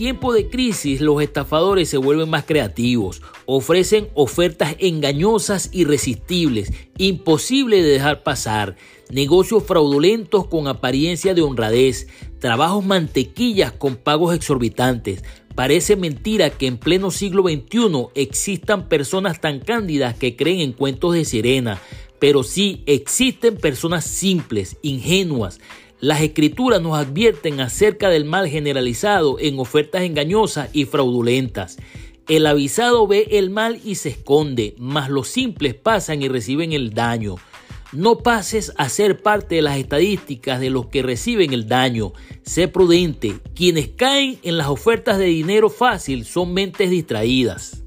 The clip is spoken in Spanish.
tiempo de crisis los estafadores se vuelven más creativos, ofrecen ofertas engañosas, irresistibles, imposible de dejar pasar, negocios fraudulentos con apariencia de honradez, trabajos mantequillas con pagos exorbitantes. Parece mentira que en pleno siglo XXI existan personas tan cándidas que creen en cuentos de sirena, pero sí existen personas simples, ingenuas, las escrituras nos advierten acerca del mal generalizado en ofertas engañosas y fraudulentas. El avisado ve el mal y se esconde, mas los simples pasan y reciben el daño. No pases a ser parte de las estadísticas de los que reciben el daño. Sé prudente. Quienes caen en las ofertas de dinero fácil son mentes distraídas.